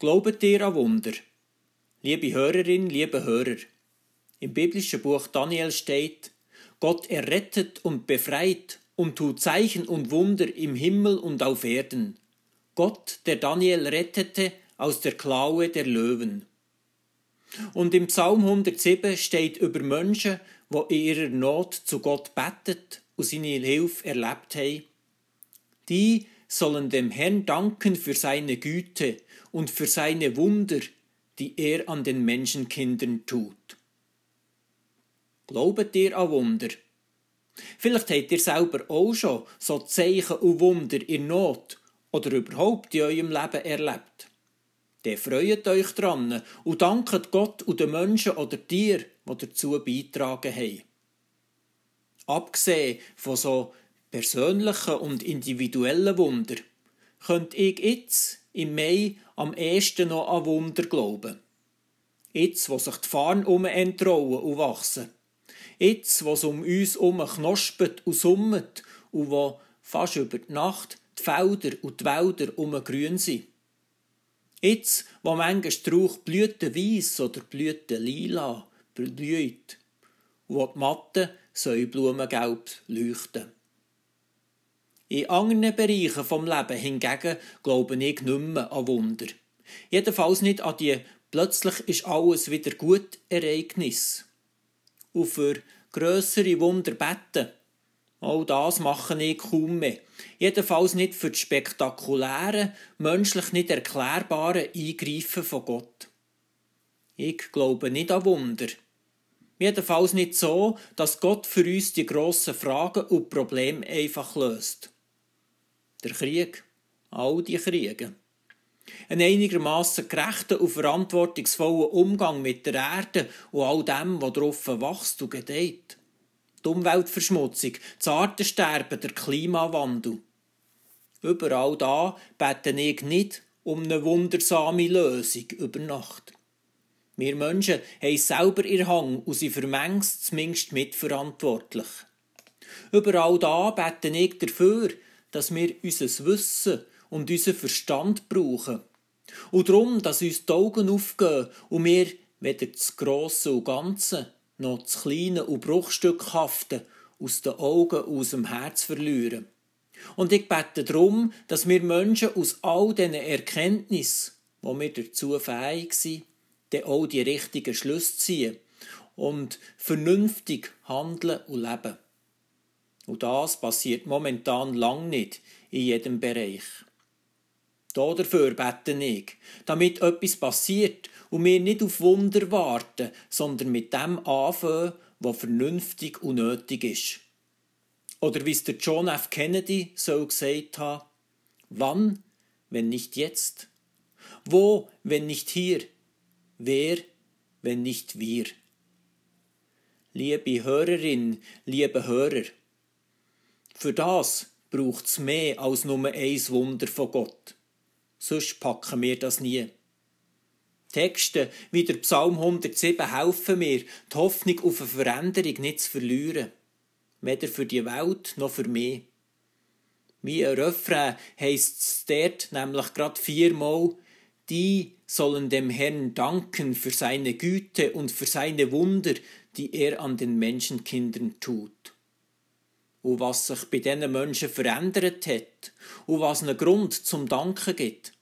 Glaubet ihr an Wunder? Liebe Hörerin, liebe Hörer, im biblischen Buch Daniel steht, Gott errettet und befreit und tut Zeichen und Wunder im Himmel und auf Erden. Gott, der Daniel rettete aus der Klaue der Löwen. Und im Psalm 107 steht über Menschen, wo in ihrer Not zu Gott bettet und seine Hilfe erlebt haben. Die sollen dem Herrn danken für seine Güte und für seine Wunder, die er an den Menschenkindern tut. Glaubet ihr an Wunder? Vielleicht habt ihr selber auch schon so Zeichen und Wunder in Not oder überhaupt in eurem Leben erlebt. Dann freut euch dran und danket Gott und den Menschen oder Tieren, die dazu beitragen haben. Abgesehen von so persönlichen und individuellen Wunder, könnt ich jetzt im Mai am ehesten noch an Wunder glauben. Jetzt, wo sich die Farn um entrollen und wachsen. Jetzt, wo es um uns herum knospet und summet und wo fast über die Nacht die Felder und die Wälder um grün sind. Jetzt, wo manche Strauch Blüten weiss oder Blüten lila blüht und wo die Matten Blumengelb leuchten. In anderen Bereichen vom Leben hingegen glaube ich nicht mehr an Wunder. Jedenfalls nicht an die plötzlich ist alles wieder gut Ereignis. Und für grössere Wunder beten. All das mache ich kaum mehr. Jedenfalls nicht für die spektakulären, menschlich nicht erklärbaren Eingreifen von Gott. Ich glaube nicht an Wunder. Jedenfalls nicht so, dass Gott für uns die grossen Fragen und Probleme einfach löst der Krieg, all die Kriege. Ein einigermaßen gerechter und verantwortungsvoller Umgang mit der Erde und all dem, was darauf wächst und gedeiht. Die Umweltverschmutzung, das Artensterben, der Klimawandel. Überall da beten ich nicht um eine wundersame Lösung über Nacht. Wir Menschen haben selber ihr Hang und sind für manches zumindest mitverantwortlich. Überall da beten ich dafür, dass wir unser Wissen und unseren Verstand brauchen. Und darum, dass uns die Augen aufgehen und wir weder das Grosse und Ganze noch das Kleine und Bruchstückhafte aus den Augen und aus dem Herz verlieren. Und ich bete darum, dass wir Menschen aus all diesen Erkenntnissen, wo wir dazu fähig sind, dann auch die richtigen Schlüsse ziehen und vernünftig handeln und leben. Und das passiert momentan lang nicht in jedem Bereich. Dafür bete ich, damit etwas passiert und wir nicht auf Wunder warten, sondern mit dem anfangen, was vernünftig und nötig ist. Oder wie es der John F. Kennedy so gesagt hat, wann, wenn nicht jetzt? Wo, wenn nicht hier? Wer, wenn nicht wir? Liebe Hörerin, liebe Hörer, für das braucht es mehr als nur ein Wunder von Gott. Sonst packen wir das nie. Texte wie der Psalm 107 helfen mir, die Hoffnung auf eine Veränderung nicht zu verlieren. Weder für die Welt noch für mich. Wie ein Refrain heisst es dort nämlich gerade viermal, die sollen dem Herrn danken für seine Güte und für seine Wunder, die er an den Menschenkindern tut und was sich bei diesen Menschen verändert hat und was einen Grund zum Danken gibt.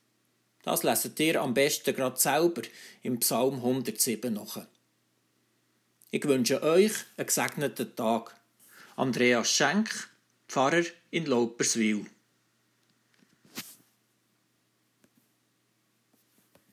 Das leset ihr am besten gerade selber im Psalm 107 nach. Ich wünsche euch einen gesegneten Tag. Andreas Schenk, Pfarrer in Lauperswil.